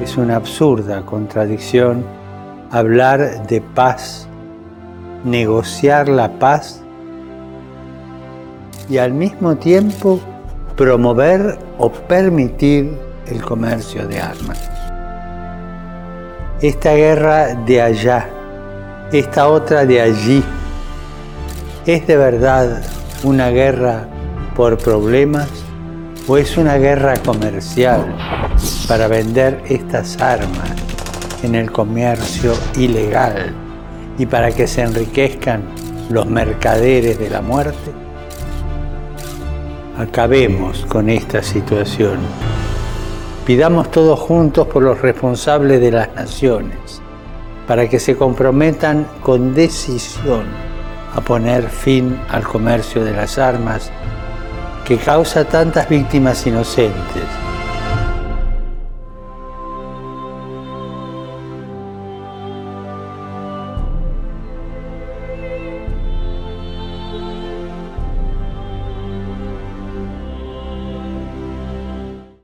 Es una absurda contradicción hablar de paz, negociar la paz y al mismo tiempo promover o permitir el comercio de armas. Esta guerra de allá, esta otra de allí, ¿es de verdad una guerra por problemas o es una guerra comercial para vender estas armas en el comercio ilegal y para que se enriquezcan los mercaderes de la muerte? Acabemos con esta situación. Pidamos todos juntos por los responsables de las naciones, para que se comprometan con decisión a poner fin al comercio de las armas que causa tantas víctimas inocentes